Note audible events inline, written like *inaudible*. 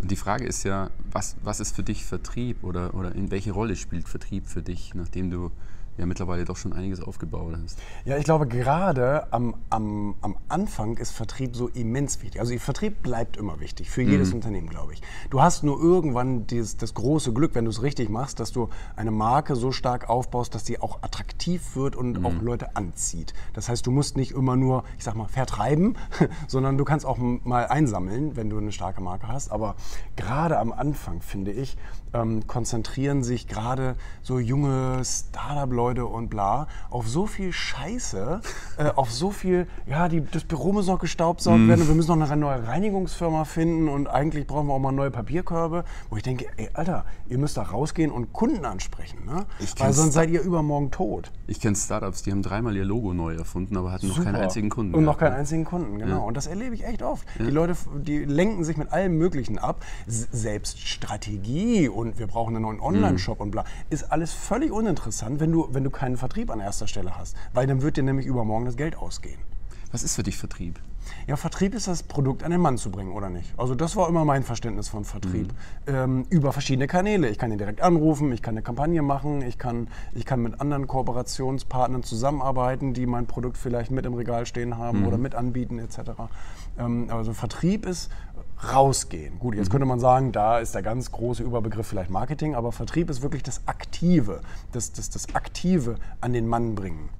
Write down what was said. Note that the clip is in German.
Und die Frage ist ja, was, was ist für dich Vertrieb oder, oder in welche Rolle spielt Vertrieb für dich, nachdem du ja mittlerweile doch schon einiges aufgebaut hast. Ja, ich glaube, gerade am, am, am Anfang ist Vertrieb so immens wichtig. Also Vertrieb bleibt immer wichtig, für jedes mhm. Unternehmen, glaube ich. Du hast nur irgendwann dieses, das große Glück, wenn du es richtig machst, dass du eine Marke so stark aufbaust, dass sie auch attraktiv wird und mhm. auch Leute anzieht. Das heißt, du musst nicht immer nur, ich sag mal, vertreiben, *laughs* sondern du kannst auch mal einsammeln, wenn du eine starke Marke hast. Aber gerade am Anfang, finde ich, ähm, konzentrieren sich gerade so junge Startup-Leute und bla auf so viel Scheiße, äh, auf so viel, ja, die, das Büro muss noch gestaubsaugt mm. werden und wir müssen noch eine neue Reinigungsfirma finden und eigentlich brauchen wir auch mal neue Papierkörbe, wo ich denke, ey, Alter, ihr müsst da rausgehen und Kunden ansprechen, ne? weil sonst seid ihr übermorgen tot. Ich kenne Startups, die haben dreimal ihr Logo neu erfunden, aber hatten Super. noch keinen einzigen Kunden. Und noch keinen einzigen Kunden, genau. Ja. Und das erlebe ich echt oft. Ja. Die Leute, die lenken sich mit allem Möglichen ab, selbst Strategie und wir brauchen einen neuen Online-Shop mhm. und bla, ist alles völlig uninteressant, wenn du, wenn du keinen Vertrieb an erster Stelle hast. Weil dann wird dir nämlich übermorgen das Geld ausgehen. Was ist für dich Vertrieb? Ja, Vertrieb ist das Produkt an den Mann zu bringen, oder nicht? Also das war immer mein Verständnis von Vertrieb. Mhm. Ähm, über verschiedene Kanäle. Ich kann ihn direkt anrufen, ich kann eine Kampagne machen, ich kann, ich kann mit anderen Kooperationspartnern zusammenarbeiten, die mein Produkt vielleicht mit im Regal stehen haben mhm. oder mit anbieten etc. Ähm, also Vertrieb ist rausgehen. Gut, jetzt mhm. könnte man sagen, da ist der ganz große Überbegriff vielleicht Marketing, aber Vertrieb ist wirklich das Aktive, das, das, das Aktive an den Mann bringen.